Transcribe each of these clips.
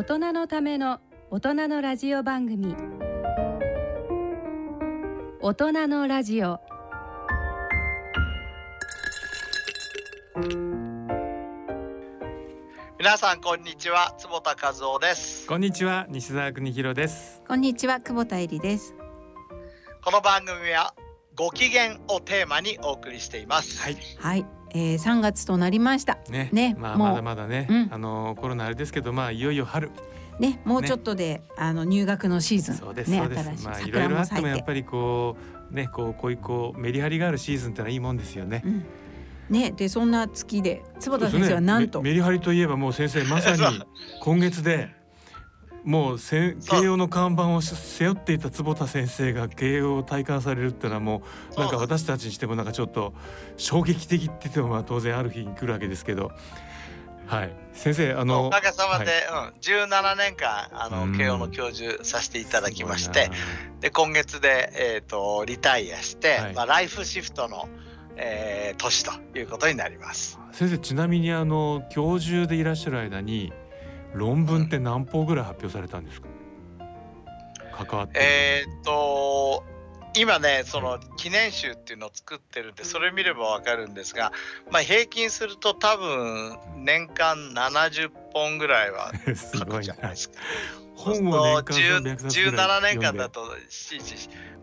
大人のための大人のラジオ番組。大人のラジオ。皆さんこんにちは。坪田和夫です。こんにちは。西澤邦弘です。こんにちは久保田恵里です。この番組はご機嫌をテーマにお送りしています。はい。はい、えー、3月となりました。ね。ね。まあまだまだね、うん。あのコロナあれですけどまあいよいよ春。ね。もうちょっとで、あの入学のシーズン。そうです、ね。そうです。新しいまあいろいろあってもやっぱりこうねこうこういうこうメリハリがあるシーズンってのはいいもんですよね。うん。ね。でそんな月で坪田先生はなんと、メメリハリといえばもう先生まさに今月でもう慶応の看板を背負っていた坪田先生が慶応を体感されるってのはもうなんか私たちにしてもなんかちょっと衝撃的って言ってもまあ当然ある日に来るわけですけどはい先生あおのかげさまで、はうん、17年間あうんの慶応の教授させていただきましすてで今月で、えー、とリタイアして、はい。まあ、ライフシフトの、えー年ということになります。先生ちなみにあの教授でいらっしゃる間に論文って何本ぐらい発表されたんですか？関わってるえっ、と今ねその記念集っていうのを作ってるんでそれ見ればわかるんですが、まあ、平均すると多分年間70本ぐらいは す書ごいなくじゃないですか。本を年間10 300冊ぐらい17年間だと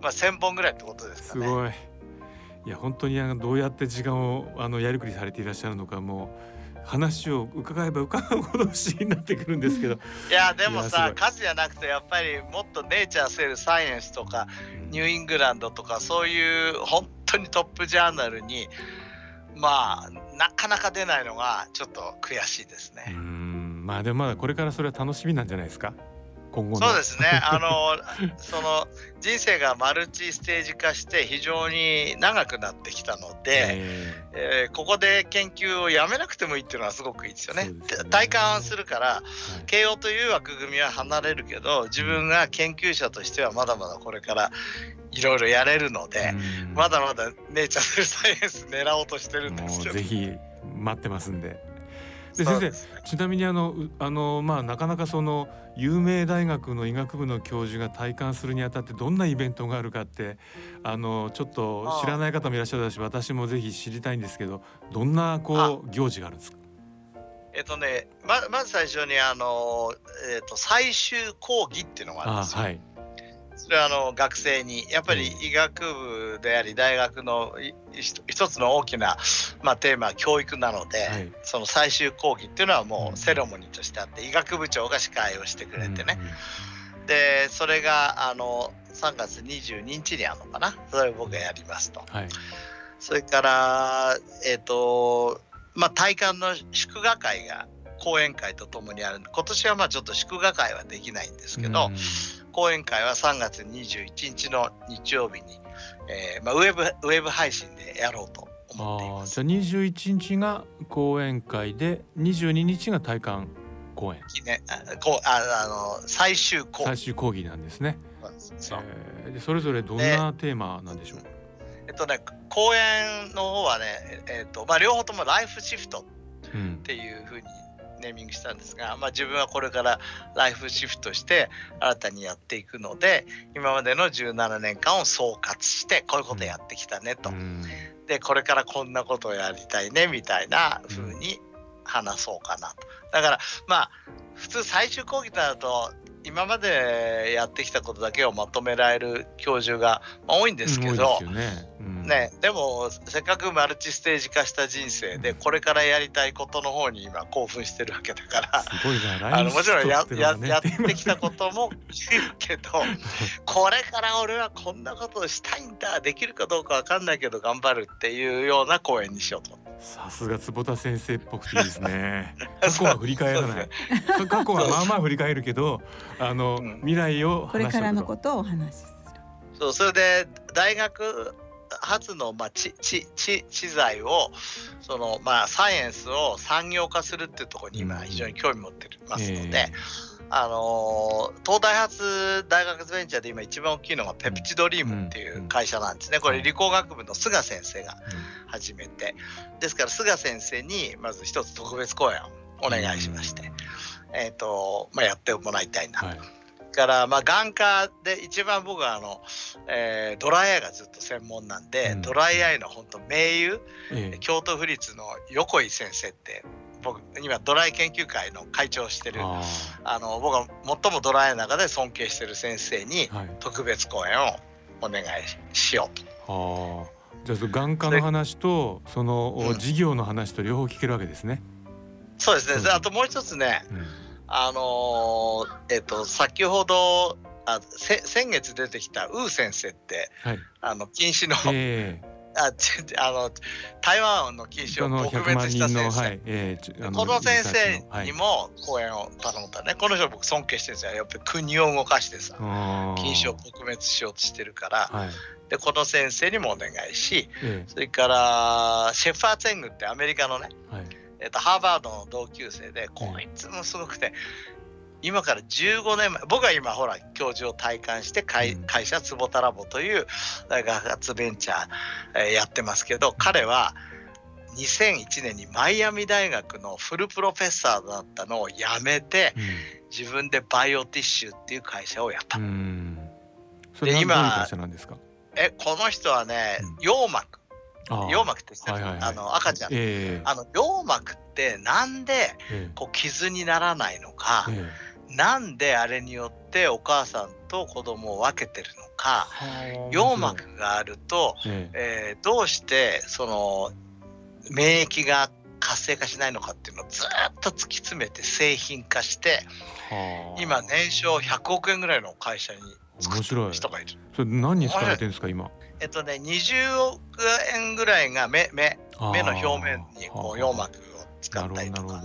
まあ、1000本ぐらいってことですかね。すごい。いや本当にあのどうやって時間をあのやりくりされていらっしゃるのかもう話を伺えば伺うほど不思議になってくるんですけど。いやでもさ数じゃなくてやっぱりもっとネイチャーセールサイエンスとかニューイングランドとかそういう本当にトップジャーナルにまあなかなか出ないのがちょっと悔しいですうね。んまあでもまだこれからそれは楽しみなんじゃないですか？今後の。そうですねあのその人生がマルチステージ化して非常に長くなってきたので、ええーここで研究をやめなくてもいいっていうのはすごくいいですよね。ね体感するからーはい慶応という枠組みは離れるけど自分が研究者としてはまだまだこれからいろいろやれるので、うんまだまだネイチャーセルサイエンス狙おうとしてるんでもすけどうぜひ待ってますんで。で先生ちなみにあのうあのまあなかなかその有名大学の医学部の教授が体感するにあたってどんなイベントがあるかってあのちょっと知らない方もいらっしゃるし私もぜひ知りたいんですけどどんなこう行事があるんですか？えっとねままず最初にあの、えっと最終講義っていうのがあるんですよ。あはい。それはあの学生にやっぱり医学部であり大学のい一一つの大きな、まあ、テーマは教育なので、はい。その最終講義っていうのはもうセレモニーとしてあって医学部長が司会をしてくれてね、うんうんでそれがあの3月22日にあるのかな。それを僕がやりますと。はい。それからえっ、とまあ体感の祝賀会が講演会とともにある今年はまあちょっと祝賀会はできないんですけど、うん講演会は3月21日の日曜日に、えーまあ、ウェブウェブ配信でやろうと思っていますああじゃあ21日が講演会で22日が体感講演記念あこうああの最終講最終講義なんですね。そうえーでそれぞれどんなテーマなんでしょう？えっとね講演の方はねえっとまあ両方ともライフシフトうんっていうふうにネーミングしたんですが、まあ、自分はこれからライフシフトして新たにやっていくので今までの17年間を総括してこういうことやってきたねと、うん。でこれからこんなことをやりたいねみたいな風に話そうかなと。だからまあ普通最終講義となると今までやってきたことだけをまとめられる教授がまあ多いんですけうんど、でもせっかくマルチステージ化した人生でこれからやりたいことの方に今興奮してるわけだから。すごいな。あのもちろんやややってききたことも言うけど これから俺はこんなことをしたいんだできるかどうかわかんないけど頑張るっていうような講演にしようと。さすが坪田先生っぽくていいですね。過去は振り返らないで。過去はまあまあ振り返るけど、あのうん未来をこれからのとことをお話しするそうそれで大学発の、まあ、知知知知財をその、まあ、サイエンスを産業化するっていうところに今うん非常に興味持ってますので、えあのー東大発大学ベンチャーで今一番大きいのがペプチドリームっていう会社なんですね。これ理工学部の菅先生が始めて。ですから菅先生にまず一つ特別講演をお願いしまして、えっ、と、まあ、やってもらいたいな。はいから、まあ、眼科で一番僕はあの、えードライアイがずっと専門なんで、うん。ドライアイの本当名優ええ。京都府立の横井先生って僕今ドライ研究会の会長をしてるああの僕は最もドライの中で尊敬してる先生に特別講演をお願いしようと。ああじゃあ眼科の話とその、うん。事業の話と両方聞けるわけですね。そうですね。あともう一つねうんあのーえっと先ほどあせ先月出てきたウー先生ってはい。あの禁止の、えあちあの台湾の禁え止をの撲100万滅した先生、はいええちあのこの先生にも講演を頼んだね、この人僕尊敬してるんですよ。やっぱり国を動かしてさはい、禁止をあ撲滅しようとしてるから。ーはい。でこの先生にもお願いしえそれからシェファーツェングってアメリカのね、えはい。えっとハーバードの同級生でこいつもすごくて今から15年前僕は今ほら教授を体感して会,、うん。会社坪田ラボという大学発ベンチャー、えーやってますけど彼は2001年にマイアミ大学のフルプロフェッサーだったのを辞めて自分でバイオティッシュっていう会社をやった、で今はどういう会社なんですか？えこの人はねうん。羊膜羊膜って知ってる？はいはいはい。あの赤ちゃん、ええ。あの羊膜ってなんでえこう傷にならないのか、ええ。なんであれによってお母さんと子供を分けてるのかえ羊膜があると、ええ。えーどうしてその免疫が活性化しないのかっていうのをずっと突き詰めて製品化してはあ。今年商100億円ぐらいの会社に面白いる人がいる。それ何に使われてるんですか今？えっとね20億円ぐらいが目目目の表面にこうはあ羊膜を使ったりとか。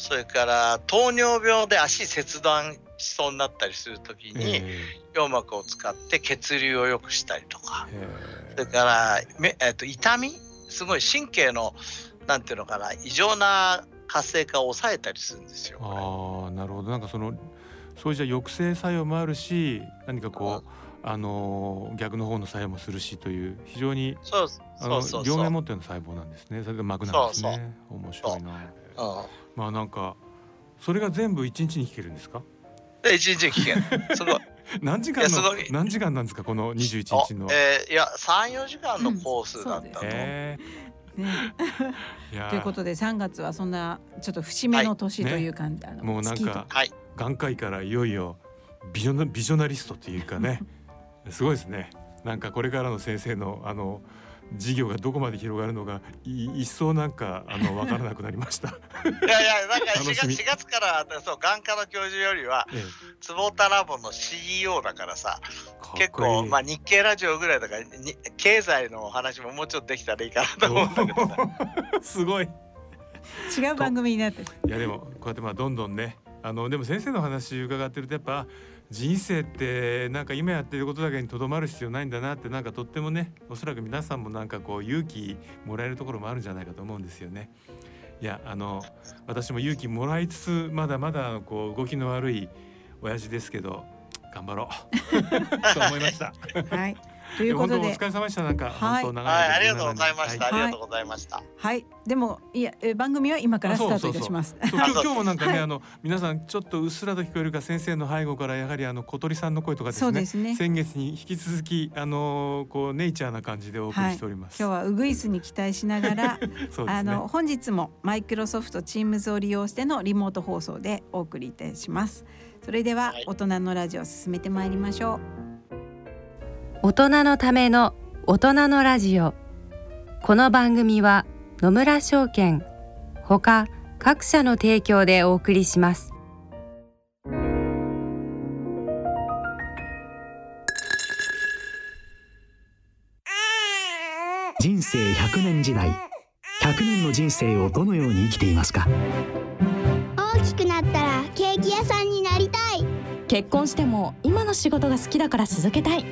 それから糖尿病で足切断しそうになったりするときに、え羊膜を使って血流を良くしたりとかえそれからめ、えっと痛み？すごい神経のなんていうのかな異常な活性化を抑えたりするんですよ。こああなるほどなんかそのそういうじゃ抑制作用もあるし何かこうあのー逆の方の作用もするしという非常に。両面持っての細胞なんですね。それが膜なんですね。面白いな。うん、まあなんかそれが全部一日に聞けるんですか？で一日聞けんすごい。何時間何時間なんですか？この21日の。あえーいや34時間のコースだったと、うんそうですえね、ということで3月はそんなちょっと節目の年とはいいう感じ、あのもうなん月とか。はい眼科医からいよいよビジョナビジョナリストっていうかね。すごいですね。なんかこれからの先生のあの事業がどこまで広がるのがい一層なんかあの分からなくなりました。いやいやなんか4月楽しみ ,4 月からそう眼科の教授よりはえ坪田ラボの CEO だからさ結構まあ日経ラジオぐらいだからに経済のお話ももうちょっとできたらいいかなと思うんだけど すごい。違う番組になってる。いやでもこうやってまあどんどんねあのでも先生の話伺ってるとやっぱ人生ってなんか今やってることだけにとどまる必要ないんだなってなんかとってもねおそらく皆さんもなんかこう勇気もらえるところもあるんじゃないかと思うんですよね。いやあの私も勇気もらいつつまだまだこう動きの悪い親父ですけど頑張ろう と思いました。はいということで。疲れ様でした。なんか、はい。本当長はいいありがとうございました、はありがとうございました。はい。でもいやえ番組は今からスタートいたします。そう今日あそう 今日もなんかね、はい。あの皆さんちょっとうっすらと聞こえるか先生の背後からやはりあの小鳥さんの声とかですね。そうですね。先月に引き続きあのこうネイチャーな感じでお送りしております。今日はウグイスに期待しながら、ね。あの本日もマイクロソフト Teams を利用してのリモート放送でお送りいたします。それでははい。大人のラジオ進めてまいりましょ大人のための大人のラジオ。この番組は野村証券ほか各社の提供でお送りします。人生100年時代100年の人生をどのように生きていますか？大きくなったらケーキ屋さんになりたい。結婚しても今の仕事が好きだから続けたい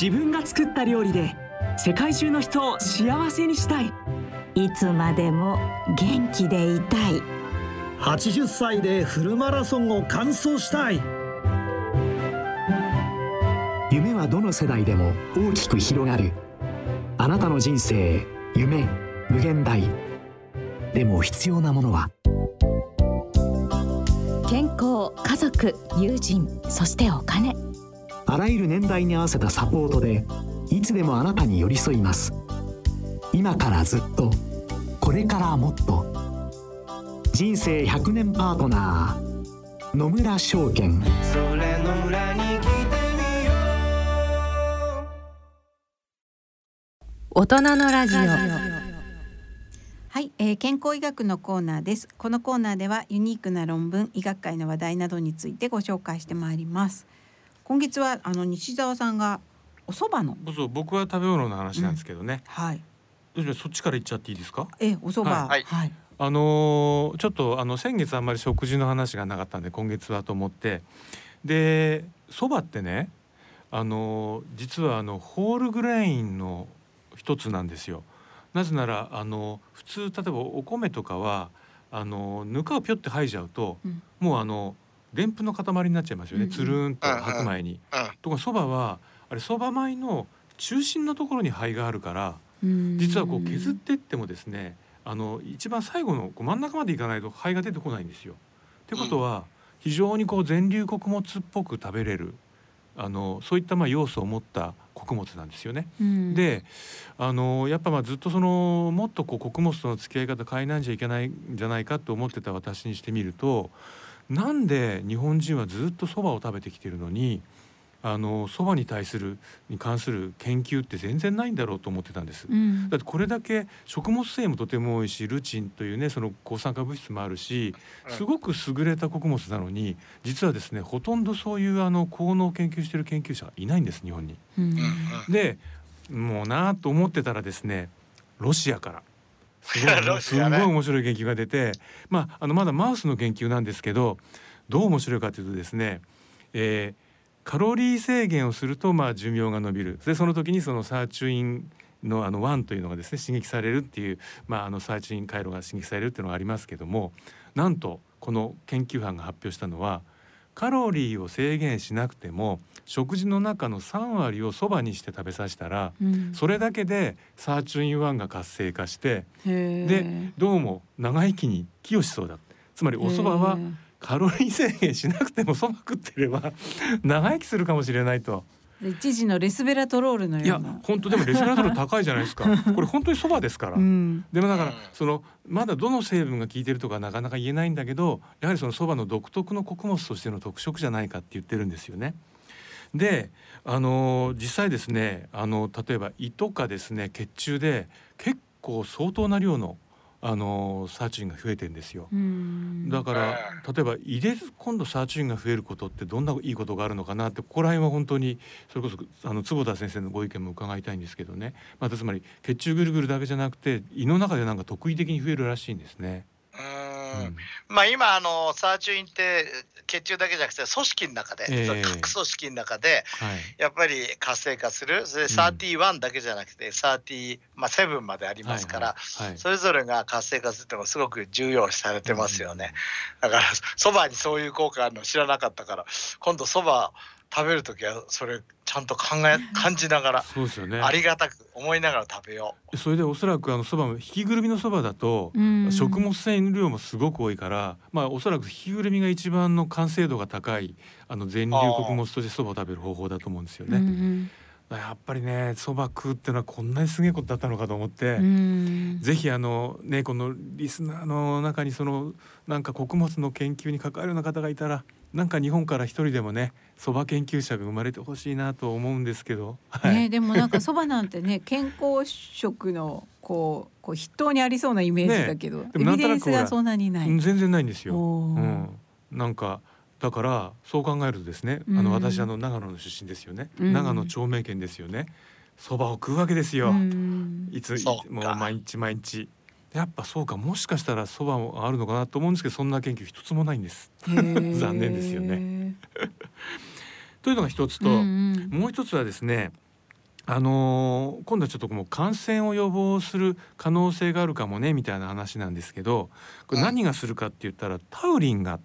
自分が作った料理で世界中の人を幸せにしたい。いつまでも元気でいたい。80歳でフルマラソンを完走したい。夢はどの世代でも大きく広がる。あなたの人生夢無限大。でも必要なものは。族友人そしてお金あらゆる年代に合わせたサポートでいつでもあなたに寄り添います。今からずっとこれからもっと。人生100年パートナー野村証券。それの裏に来てみよ大人のラジオ。はい、えー、健康医学のコーナーです。このコーナーではユニークな論文医学界の話題などについてご紹介してまいります今月はあの西澤さんがお蕎麦の。そう僕は食べ物の話なんですけどね、はい。どうしますそっちから言っちゃっていいですか？えお蕎麦。ははい。い、あのーちょっとあの先月あんまり食事の話がなかったんで今月はと思って。でそばってねあのー実はあのホールグレインの一つなんですよ。なぜならあの普通例えばお米とかはあのぬかをぴょって剥いじゃうと、うん。もうあのでんぷんの塊になっちゃいますよね、うんうんつるーんと白米に。うんとかそばはあれそば米の中心のところに灰があるから実実はこう削ってってもですねあの一番最後のこう真ん中までいかないと灰が出てこないんですよ。ってことは非常にこう全粒穀物っぽく食べれるあのそういったまあ要素を持った穀物なんですよね。であのやっぱまあずっとそのもっとこう穀物との付き合い方変えないんじゃいけないんじゃないかと思ってた私にしてみるとなんで日本人はずっとそばを食べてきてるのにあのそばに対するに関する研究って全然ないんだろうと思ってたんです。うんだってこれだけ食物繊維もとても多いしルチンというねその抗酸化物質もあるしうんすごく優れた穀物なのに実はですねほとんどそういうあの効能を研究している研究者がいないんです日本に。うんでもうなあと思ってたらですねロシアからすごいすごい面白い研究が出て、まあ、あのまだマウスの研究なんですけどどう面白いかというとですね、えーカロリー制限をするとまあ寿命が延びる。でその時にそのサーチュインのあの1というのがですね刺激されるっていう、まあ、あのサーチュイン回路が刺激されるっていうのがありますけどもなんとこの研究班が発表したのはカロリーを制限しなくても食事の中の3割をそばにして食べさせたらうん。それだけでサーチュイン1が活性化してでどうも長生きに寄与しそうだつまりお蕎麦はカロリー制限しなくてもそば食ってれば長生きするかもしれないと。で一時のレスベラトロールのいやような本当でもレスベラトル高いじゃないですか これ本当にそばですから。うんでもだからうんそのまだどの成分が効いてるとかなかなか言えないんだけどやはりそのそばの独特の穀物としての特色じゃないかって言ってるんですよね。であの実際ですねあの例えば胃とかですね血中で結構相当な量のあのサーチンが増えてんですよ。うんだから例えば胃で今度サーチンが増えることってどんないいことがあるのかなってここら辺は本当にそれこそあの坪田先生のご意見も伺いたいんですけどね、まあ、つまり血中ぐるぐるだけじゃなくて胃の中でなんか特異的に増えるらしいんですね。まあ今あのサーチュインって血中だけじゃなくて組織の中で、ええ。その各組織の中ではい。やっぱり活性化する。それで31だけじゃなくて30、まあ、7までありますから、はいはい。それぞれが活性化するってのがすごく重要視されてますよね。だからそばにそういう効果あるの知らなかったから今度そば食べる時はそれちゃんと考え感じながらそうですよね。ありがたく思いながら食べよう。それでおそらくあのそばも引きぐるみのそばだとうん。食物繊維の量もすごく多いから、まあおそらく引きぐるみが一番の完成度が高いあの全粒穀物としてそばを食べる方法だと思うんですよね。うんやっぱりねそば食うってのはこんなにすげえことだったのかと思って、うん。ぜひあのねこのリスナーの中にそのなんか穀物の研究に関わるような方がいたらなんか日本から一人でもねそば研究者が生まれてほしいなと思うんですけど、はい。ね、でもなんかそばなんてね 健康食のこうこう筆頭にありそうなイメージだけど、でもなんとなくエビデンスがそんなにない。うん全然ないんですよ。うん、なんかだからそう考えるとですね、あうん。の私あの長野の出身ですよね、うん。長野長命県ですよね。そばを食うわけですよ、うん。いつもう毎日毎日やっぱそうかもしかしたらそばもあるのかなと思うんですけどそんな研究一つもないんです。残念ですよね。というのが一つと、うんうんもう一つはですねあのー今度はちょっともう感染を予防する可能性があるかもねみたいな話なんですけどこれ何がするかって言ったらタウリンが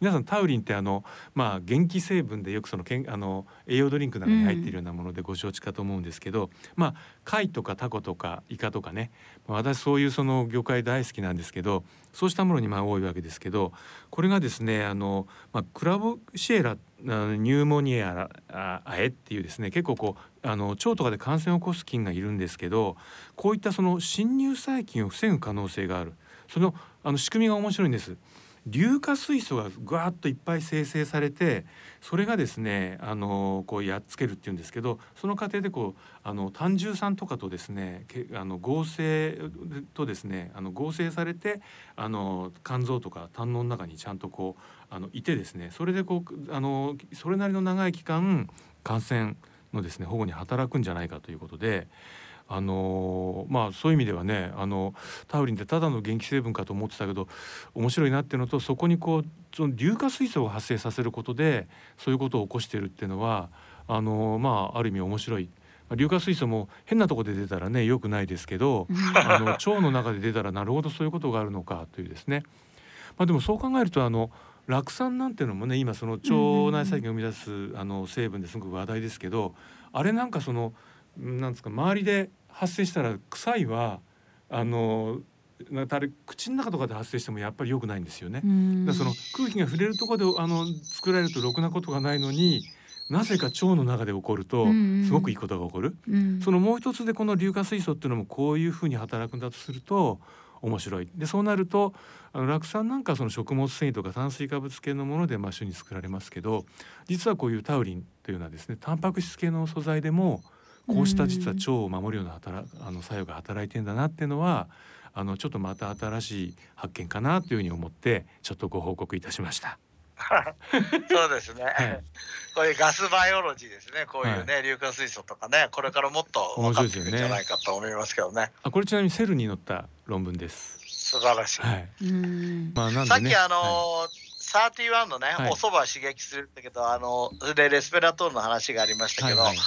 皆さんタウリンってあのまあ元気成分でよくそのけんあの栄養ドリンクなんかに入っているようなものでご承知かと思うんですけど、まあ貝とかタコとかイカとかね私そういうその魚介大好きなんですけどそうしたものにまあ多いわけですけどこれがですねあの、まあ、クラブシエラニューモニアああえっていうですね結構こうあの腸とかで感染を起こす菌がいるんですけどこういったその侵入細菌を防ぐ可能性があるそのあの仕組みが面白いんです。硫化水素がぐわっといっぱい生成されてそれがですねあのこうやっつけるっていうんですけどその過程でこうあの単重酸とかとですねけあの合成とですねあの合成されてあの肝臓とか胆の中にちゃんとこうあのいてですねそれでこうあのそれなりの長い期間感染のですね保護に働くんじゃないかということで。あのまあそういう意味ではねあのタウリンってただの元気成分かと思ってたけど面白いなっていうのとそこにこうその硫化水素を発生させることでそういうことを起こしているっていうのはあのまあある意味面白い。硫化水素も変なところで出たらね良くないですけど、あの腸の中で出たらなるほどそういうことがあるのかというですね。まあでもそう考えるとあの酪酸なんていうのもね今その腸内細菌を生み出すあの成分ですごく話題ですけどあれなんかそのなんですか周りで発生したら臭いはあのなんかあれ口の中とかで発生してもやっぱり良くないんですよね。だその空気が触れるところであの作られるとろくなことがないのになぜか腸の中で起こるとすごくいいことが起こる。そのもう一つでこの硫化水素っていうのもこういうふうに働くんだとすると面白いでそうなるとあの酪酸なんかはその食物繊維とか炭水化物系のものでまあ主に作られますけど実はこういうタウリンというのはですねタンパク質系の素材でもこうした実は腸を守るような働あの作用が働いてんだなっていうのはあのちょっとまた新しい発見かなというふうに思ってちょっとご報告いたしました。そうですね、はい、こういうガスバイオロジーですね。こういうね、はい、硫化水素とかねこれからもっと分かっていくんじゃないかと思いますけどね、ね、あこれちなみにセルに載った論文です。素晴らしい、はい。まあ、なんでね、さっきあのーはい31のね、はい、お蕎麦を刺激するんだけどあのでレスペラトールの話がありましたけど、はいはい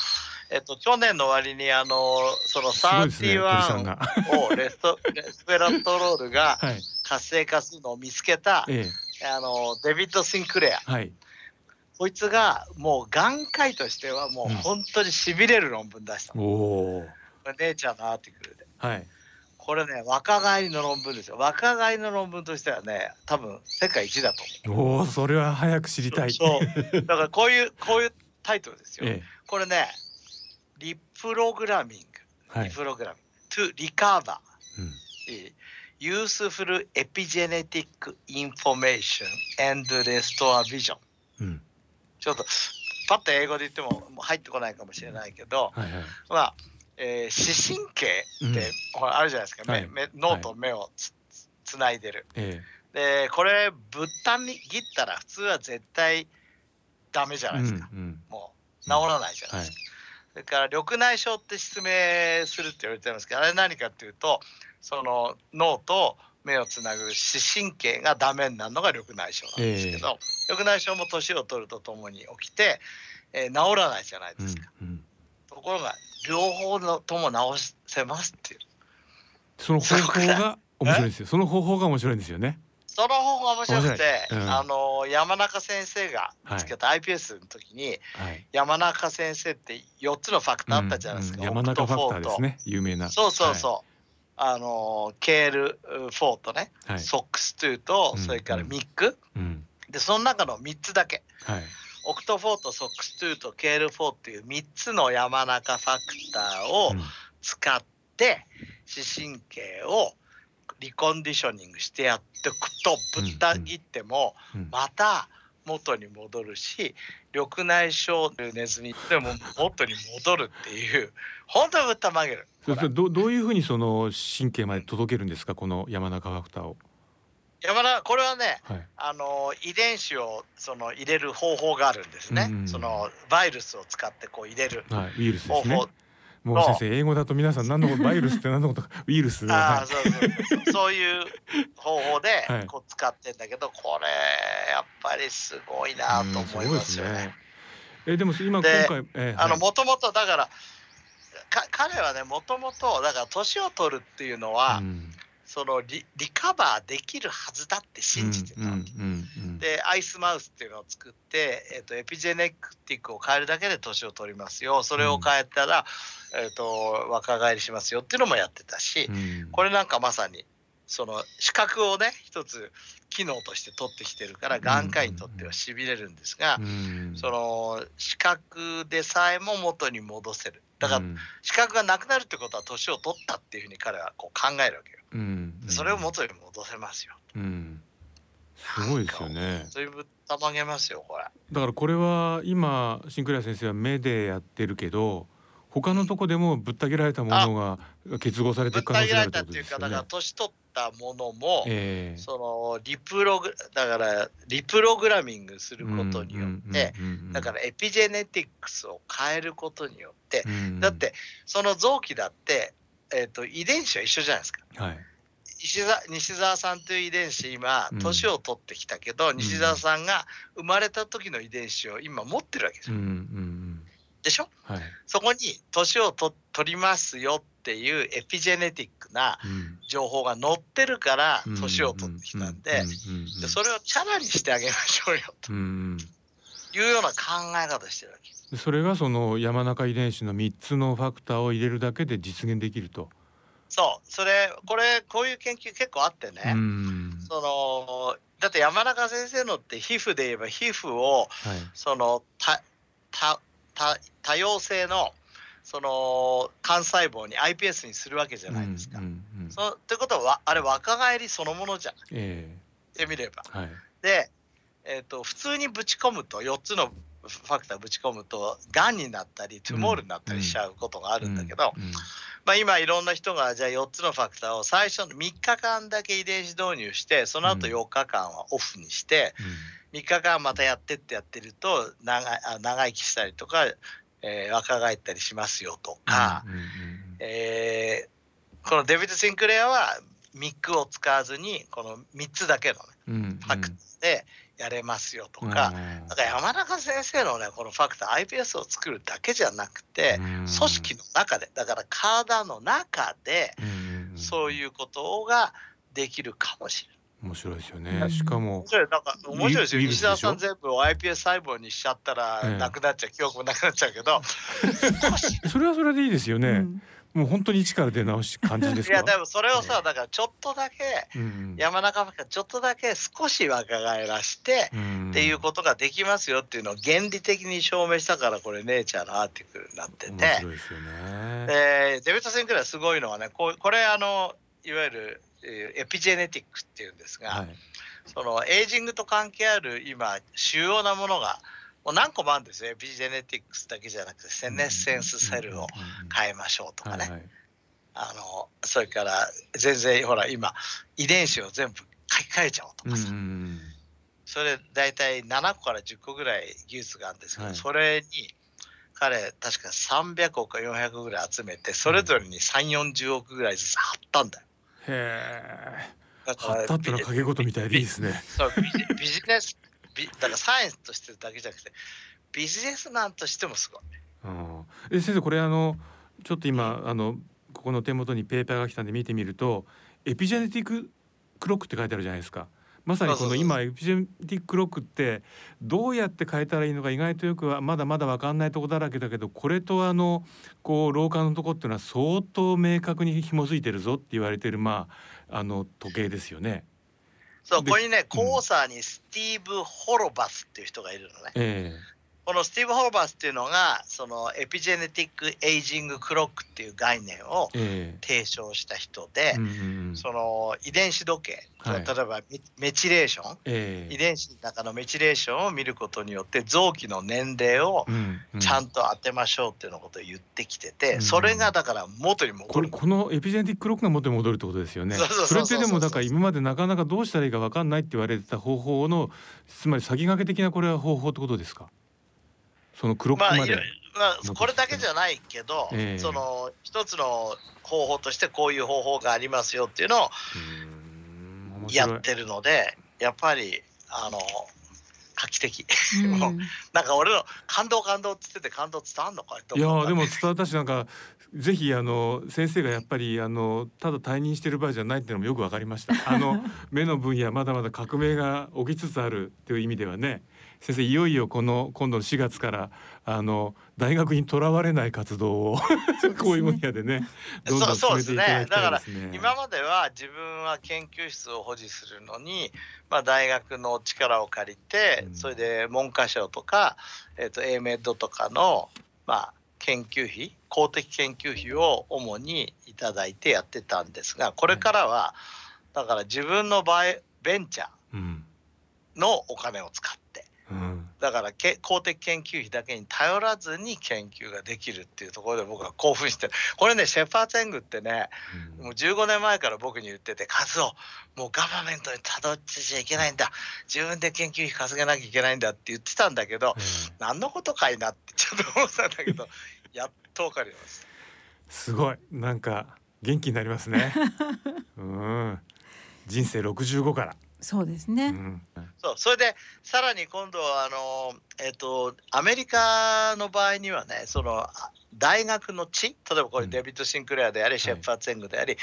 えっと、去年の終わりにあのその31をレスト、ね、レスペラトロールが活性化するのを見つけた、はい、あのデビッド・シンクレア、はい、こいつがもう眼科医としてはもう本当にしびれる論文出したの。うん、姉ちゃんのアーティクルで。はい。これね若返りの論文ですよ。若返りの論文としてはね多分世界一だと思う。おおそれは早く知りたい。そう。だからこういうこういうタイトルですよ、ええ、これねリプログラミング、はい、リプログラミング。to recover、うん、useful epigenetic information and restore vision、うん、ちょっとパッと英語で言っても入ってこないかもしれないけど、はいはい、まあえー、視神経って、ほらあるじゃないですか、はい、目脳と目をつ,、つないでる、えでこれぶった切ったら普通は絶対ダメじゃないですか、うんうん、もう治らないじゃないですか、それから緑内障って失明するって言われてますけどあれ何かっていうとその脳と目をつなぐ視神経がダメになるのが緑内障なんですけど、えー、緑内障も年を取るとともに起きて、えー、治らないじゃないですか。うんうん、ところが両方のとも治せますっていう。その方法が面白いですよ。その方法が面白いんですよね。その方法が面白くて、うん、あの山中先生が見つけた iPS の時に、はい、山中先生って4つのファクターあったじゃないですか、うん。うん、山中ファクターですね。有名な。そうそうそう、はい、あのケール4とね、はい、ソックス2と、それからミック、でその中の3つだけ、オクト4とソックス2とケール4っていう3つの山中ファクターを使って、視神経をリコンディショニングしてやっていくとぶった切ってもまた元に戻るし緑内障のネズミでも元に戻るっていう本当にぶった曲げる。どどういうふうにその神経まで届けるんですか？この山中ファクターを。山田これはね、はい、あの遺伝子をその入れる方法があるんですね、うんうん、そのバイルスを使ってこう入れる方法、はい、ウイルスですねもう先生英語だと皆さん何のことバイルスって何のことウイルス。あ、そうそうそう。いう方法で こう使ってんだけど、これやっぱりすごいなと思いますよね。ね。えでも今今回、えー、あのもともとだからか彼はねもともとだから年を取るっていうのは、うん、そのリリカバーできるはずだって信じてたわけ。でアイスマウスっていうのを作って、えっとエピジェネティックを変えるだけで年を取りますよ。それを変えたら、えっと若返りしますよっていうのもやってたし、うん。これなんかまさにその視覚をね一つ機能として取ってきてるから眼科医にとってはしびれるんですが、うん。その視覚でさえも元に戻せる。だからうん。視覚がなくなるってことは年を取ったっていうふうに彼はこう考えるわけよ。うん。それを元に戻せますよ。うんすごいですよねぶったまげますよこれ。だからこれは今シンクレア先生は目でやってるけど他のとこでもぶった切られたものが結合されてぶったいく可能性があるって切られたっていうことですよねかだから。年取ったものも、ええそのリプログだからリプログラミングすることによって、だからエピジェネティクスを変えることによって、だってその臓器だって、えー、と遺伝子は一緒じゃないですか。ら、はい、石澤西澤さんという遺伝子今うん。年を取ってきたけど、西澤さんが生まれた時の遺伝子を今持ってるわけですうんよ。うん。でしょ？うん、はい、そこに年をと取りますよっていうエピジェネティックなうん。情報が載ってるからうん。年を取ってきたんで,、うんうんうんでそれをチャラにしてあげましょうようんうん。というような考え方してるわけ。でそれがその山中遺伝子の3つのファクターを入れるだけで実現できると。そう。それこれこういう研究結構あってね、うん。そのだって山中先生のって皮膚で言えば皮膚をはい。そのたたた多様性のその幹細胞に iPS にするわけじゃないですか。うんうんうん。そってことはあれ若返りそのものじゃん。え言ってみれば。えはい。で、えー、と普通にぶち込むと4つのファクターぶち込むとがんになったりトゥモールになったりしちゃうことがあるんだけど、うんうんまあ、今いろんな人がじゃあ4つのファクターを最初の3日間だけ遺伝子導入してその後4日間はオフにして3日間またやってってやってると長いあ長生きしたりとか、えー若返ったりしますよとか、えーこのデビッド・シンクレアはミックを使わずにこの3つだけの、ね、ファクターでやれますよとうん。か、だから山中先生のねこのファクター iPS を作るだけじゃなくて、うん。組織の中でだから体の中でそういうことができるかもしれない。面白いですよね。しかも面白いなんか面白いですよ。ウイルスでしょ西田さん全部を iPS 細胞にしちゃったらええなくなっちゃう、記憶もなくなっちゃうけど それはそれでいいですよね。うんもう本当に一から出直し感じですか？いやでもそれをさだからちょっとだけうん山中がちょっとだけ少し若返らしてうんっていうことができますよっていうのを原理的に証明したからこれネイチャーのアーティクルになってて面白いですよね。でデビッド・センクレアすごいのはねこうこれあのいわゆるえーエピジェネティックっていうんですが、はい。そのエイジングと関係ある今主要なものがもう何個もあるんですよエピジェネティクスだけじゃなくてセネッセンスセルを変えましょうとかね、はいはいあのそれから全然ほら今遺伝子を全部書き換えちゃおうとかさ、うんうんそれ大体7個から10個ぐらい技術があるんですけど、はいそれに彼確か300億か400億ぐらい集めてそれぞれに3 4 0億ぐらいずつ貼ったんだよ。うん。へえ。だか貼ったってのは掛け事みたいでいいですね。そうビジビジネスビだからサイエンスとしてだけじゃなくてビジネスマンとしてもすごい。うんえ先生これあのちょっと今あのここの手元にペーパーが来たんで見てみるとエピジェネティッククロックって書いてあるじゃないですか。まさにこの今エピジェネティッククロックってどうやって変えたらいいのか意外とよくはまだまだ分かんないとこだらけだけどこれとあのこう廊下のとこっていうのは相当明確に紐づいてるぞって言われてるまああの時計ですよね。でそうここにねうんコーサーにスティーブ・ホロバスっていう人がいるのね。えこのスティーブ・ホロバスっていうのがそのエピジェネティック・エイジング・クロックっていう概念をええ。提唱した人でえ、うんうんうん。その遺伝子時計、はい。例えばメメチレーション。ええ。遺伝子の中のメチレーションを見ることによって臓器の年齢をちゃんと当てましょうっていうのことを言ってきてて、うん。それがだから元に戻る。これこのエピジェネティッククロックが元に戻るってことですよね。それってでもだから今までなかなかどうしたらいいか分かんないって言われてた方法のつまり先駆け的なこれは方法ってことですか？そのクロッまあ、クまで。まあ、これだけじゃないけど、ええその一つの方法としてこういう方法がありますよっていうのをやってるのでやっぱりあの画期的 なんか俺の感動感動って言ってて感動伝わんのかいやーでも伝わったしなんかぜひあの先生がやっぱりあのただ退任してる場合じゃないっていうのもよくわかりました。あの 目の分野まだまだ革命が起きつつあるという意味ではね。先生いよいよこの今度の4月からあの大学にとらわれない活動を こういう分野でねどんどん進めていただきたいですね。今までは自分は研究室を保持するのに、まあ、大学の力を借りて、それで文科省とか、えー、と A メッドとかの、まあ、研究費公的研究費を主にいただいてやってたんですがこれからは、だから自分の場合ベンチャーのお金を使だからけ公的研究費だけに頼らずに研究ができるっていうところで僕は興奮してこれねシェファーテングってね、うん、もう15年前から僕に言ってて「カズオもうガバメントにたどってちゃいけないんだ。自分で研究費稼げなきゃいけないんだ」って言ってたんだけど、うん、何のことかいなってちょっと思ってたんだけど やっと分かります。すごい。なんか元気になりますね。うん。人生65からそうですね、うん、そうそれでさらに今度はあの、えーと、アメリカの場合にはねその大学の地例えばこれデビッド・シンクレアであり、うん、シェファーツェングであり、はい、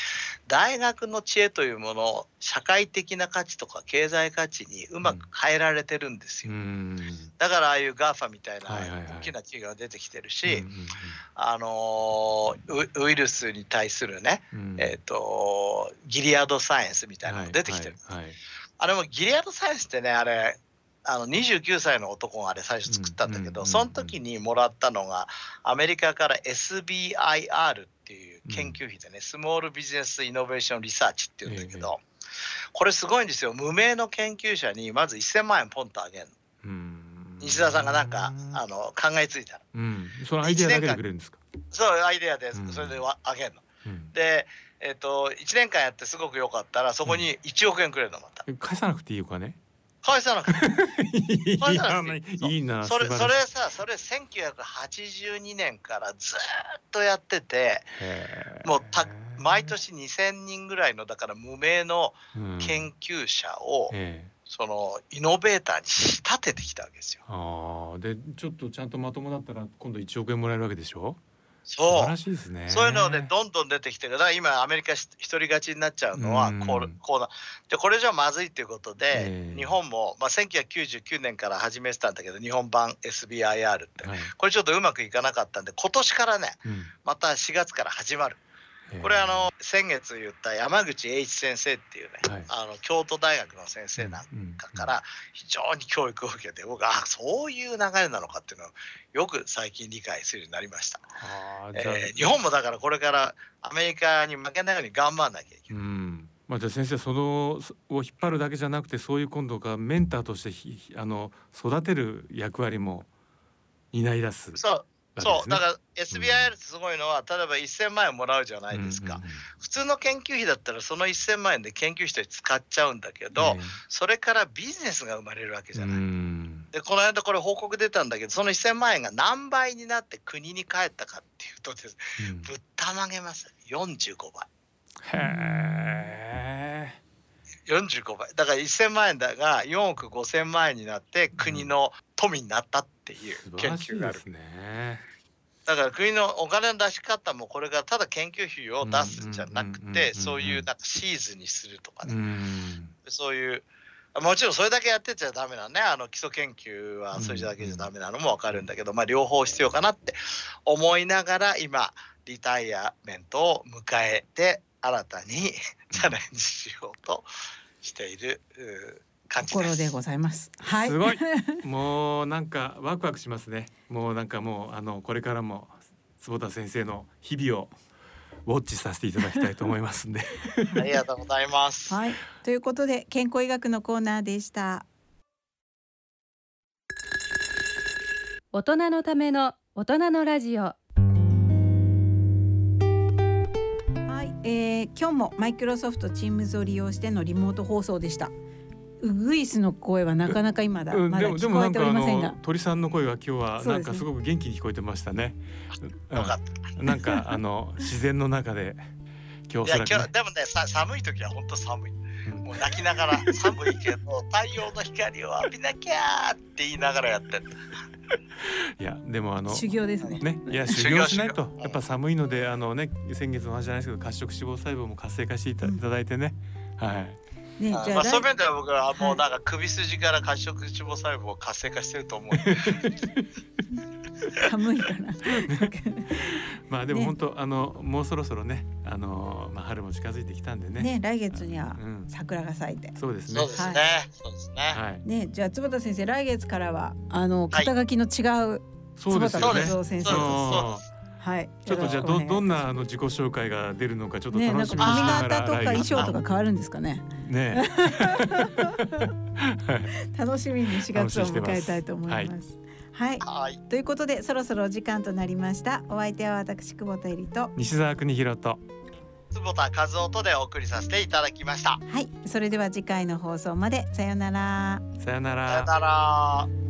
大学の知恵というものを社会的な価値とか経済価値にうまく変えられてるんですよ、うん、だからああいう GAFA みたいな大きな企業が出てきてるし、あのウイルスに対するね、えーと、ギリアドサイエンスみたいなのが出てきてる。はいはいはいあれもギリアドサイエンスってねあれあの29歳の男があれ最初作ったんだけど、その時にもらったのがアメリカから SBIR っていう研究費でね、うん、スモールビジネスイノベーションリサーチっていうんだけど、えー、これすごいんですよ。無名の研究者にまず1000万円ポンとあげるの。西田さんがなんかあの考えついたら、うん、そのアイデアだけでくれるんですか？そうアイデアでそれであげるの。うん、でえーと、1年間やってすごく良かったらそこに1億円くれるのまた、うん、返さなくていいお金？返さなくて。返さなくていい。いいなそれそれさそれ1982年からずっとやっててもうた毎年2,000人ぐらいのだから無名の研究者を、うんそのイノベーターに仕立ててきたわけですよ。あでちょっとちゃんとまともだったら今度1億円もらえるわけでしょ？そう。素ね。そういうのでどんどん出てきてる。だから今アメリカ一人勝ちになっちゃうのはこうこうな。でこれじゃまずいっていうことで、えー、日本も、まあ、1999年から始めてたんだけど日本版 SBIR って、はい、これちょっとうまくいかなかったんで今年からね、うん、また4月から始まる。これあの先月言った山口栄一先生っていうね、はい、あの京都大学の先生なんかから非常に教育を受けて僕あそういう流れなのかっていうのをよく最近理解するようになりました。えー、日本もだからこれからアメリカに負けないように頑張らなきゃいけない。うんまあ、じゃあ先生そのを引っ張るだけじゃなくてそういう今度がメンターとしてあの育てる役割も担い出す。そうそうだから SBIR ってすごいのは、例えば1000万円もらうじゃないですか、うんうんうん、普通の研究費だったらその1000万円で研究費として使っちゃうんだけど、えー、それからビジネスが生まれるわけじゃない。うん。でこの間これ報告出たんだけどその1000万円が何倍になって国に帰ったかっていうとです、うん、ぶったまげます。45倍。へえ。45倍。だから1000万円だが4億5000万円になって国の富になったっていう研究がある。うん、ね。だから国のお金の出し方もこれがただ研究費を出すんじゃなくてそういうなんかシーズンにするとかね、そういうもちろんそれだけやってちゃダメなのね。あの基礎研究はそれだけじゃダメなのも分かるんだけど、まあ、両方必要かなって思いながら今リタイアメントを迎えて新たに チャレンジしようとしている感じところでございます。はい。すごい。もうなんかワクワクしますね。もうなんかもうあのこれからも坪田先生の日々をウォッチさせていただきたいと思いますんで。ありがとうございます。はい。ということで健康医学のコーナーでした。大人のための大人のラジオ。はい、えー、今日もマイクロソフト Teams を利用してのリモート放送でした。ウグイスの声はなかなか今だ、まだ聞こえておりませんが、鳥さんの声が今日はなんかすごく元気に聞こえてましたね。うん、なんかあの自然の中で今日、ね、いや今日でもねさ寒い時は本当寒い。うもう泣きながら寒いけど太陽の光を浴びなきゃーって言いながらやってんだ いやでもあの修行ですね。ね、いや修行しないと。やっぱ寒いのであのね先月の話じゃないですけど褐色脂肪細胞も活性化していただいてね。はいねじゃああまあ、そういう来面では僕はもうなんか首筋から褐色脂肪細胞を活性化してると思う。寒いから。まあでもね。本当、あのもうそろそろねあのまあ春も近づいてきたんでね。ね来月にはうん桜が咲いて。そうですね。そうですね。はそうですね。はい。ねじゃあ坪田先生来月からはあのはい。肩書きの違う坪田和夫先生と。そうですはい。ちょっとじゃあどどんなあの自己紹介が出るのかちょっとねなん楽しみにしか髪ながら型とか衣装とか変わるんですかね？ね 楽しみに4月を迎えたいと思います。はい。はい。ということでそろそろお時間となりました。お相手は私久保田恵里と。西澤邦弘と坪田和夫とでお送りさせていただきました。はい。それでは次回の放送までさようなら。さよならさよなら。